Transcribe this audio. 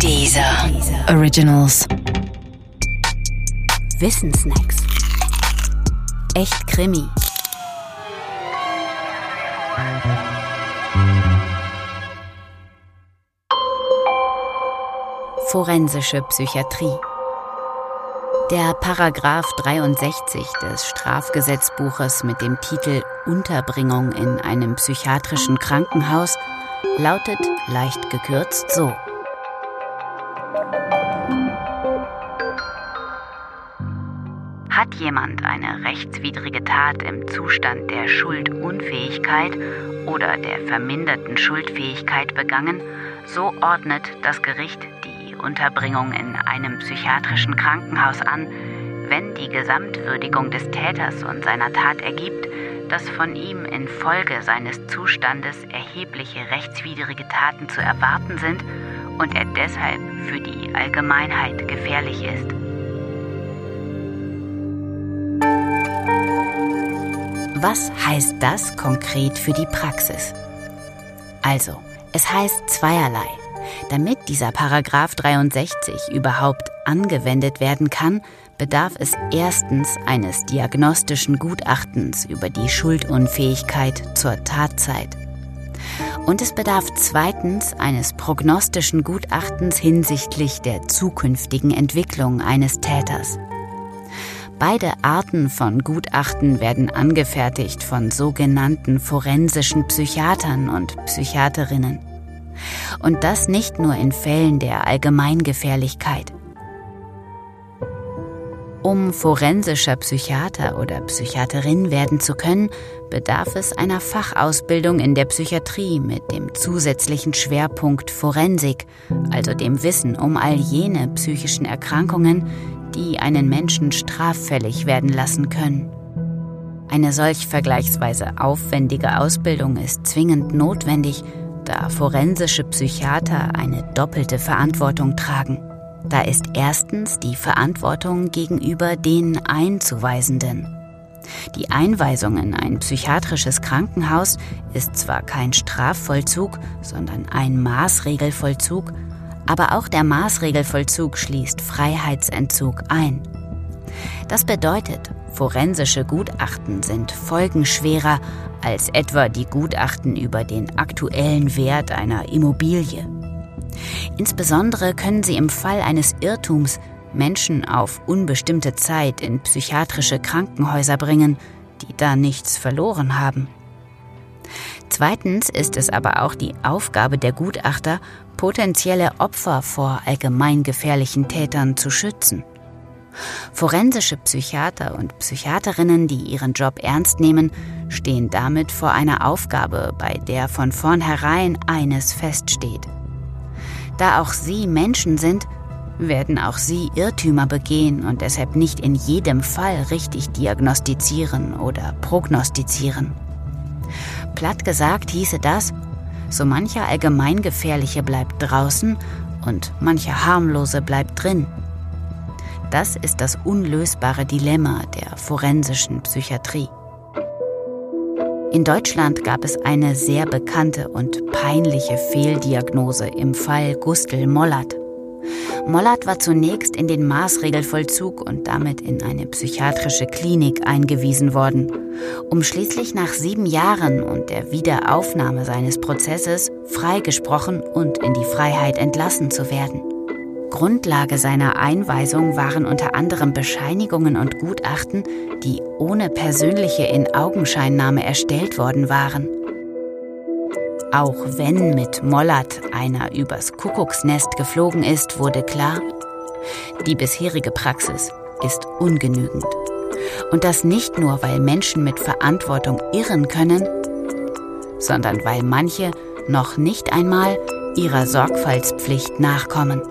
Dieser Originals. Wissensnacks. Echt Krimi. Forensische Psychiatrie. Der Paragraph 63 des Strafgesetzbuches mit dem Titel Unterbringung in einem psychiatrischen Krankenhaus lautet leicht gekürzt so. Jemand eine rechtswidrige Tat im Zustand der Schuldunfähigkeit oder der verminderten Schuldfähigkeit begangen, so ordnet das Gericht die Unterbringung in einem psychiatrischen Krankenhaus an, wenn die Gesamtwürdigung des Täters und seiner Tat ergibt, dass von ihm infolge seines Zustandes erhebliche rechtswidrige Taten zu erwarten sind und er deshalb für die Allgemeinheit gefährlich ist. Was heißt das konkret für die Praxis? Also, es heißt zweierlei. Damit dieser Paragraph 63 überhaupt angewendet werden kann, bedarf es erstens eines diagnostischen Gutachtens über die Schuldunfähigkeit zur Tatzeit. Und es bedarf zweitens eines prognostischen Gutachtens hinsichtlich der zukünftigen Entwicklung eines Täters. Beide Arten von Gutachten werden angefertigt von sogenannten forensischen Psychiatern und Psychiaterinnen. Und das nicht nur in Fällen der Allgemeingefährlichkeit. Um forensischer Psychiater oder Psychiaterin werden zu können, bedarf es einer Fachausbildung in der Psychiatrie mit dem zusätzlichen Schwerpunkt Forensik, also dem Wissen um all jene psychischen Erkrankungen, die einen Menschen straffällig werden lassen können. Eine solch vergleichsweise aufwendige Ausbildung ist zwingend notwendig, da forensische Psychiater eine doppelte Verantwortung tragen. Da ist erstens die Verantwortung gegenüber den Einzuweisenden. Die Einweisung in ein psychiatrisches Krankenhaus ist zwar kein Strafvollzug, sondern ein Maßregelvollzug, aber auch der Maßregelvollzug schließt Freiheitsentzug ein. Das bedeutet, forensische Gutachten sind folgenschwerer als etwa die Gutachten über den aktuellen Wert einer Immobilie. Insbesondere können sie im Fall eines Irrtums Menschen auf unbestimmte Zeit in psychiatrische Krankenhäuser bringen, die da nichts verloren haben. Zweitens ist es aber auch die Aufgabe der Gutachter, potenzielle Opfer vor allgemeingefährlichen Tätern zu schützen. Forensische Psychiater und Psychiaterinnen, die ihren Job ernst nehmen, stehen damit vor einer Aufgabe, bei der von vornherein eines feststeht. Da auch sie Menschen sind, werden auch sie Irrtümer begehen und deshalb nicht in jedem Fall richtig diagnostizieren oder prognostizieren. Platt gesagt hieße das, so mancher Allgemeingefährliche bleibt draußen und mancher Harmlose bleibt drin. Das ist das unlösbare Dilemma der forensischen Psychiatrie. In Deutschland gab es eine sehr bekannte und peinliche Fehldiagnose im Fall Gustl Mollert. Mollert war zunächst in den Maßregelvollzug und damit in eine psychiatrische Klinik eingewiesen worden, um schließlich nach sieben Jahren und der Wiederaufnahme seines Prozesses freigesprochen und in die Freiheit entlassen zu werden. Grundlage seiner Einweisung waren unter anderem Bescheinigungen und Gutachten, die ohne persönliche Inaugenscheinnahme erstellt worden waren. Auch wenn mit Mollert einer übers Kuckucksnest geflogen ist, wurde klar, die bisherige Praxis ist ungenügend. Und das nicht nur, weil Menschen mit Verantwortung irren können, sondern weil manche noch nicht einmal ihrer Sorgfaltspflicht nachkommen.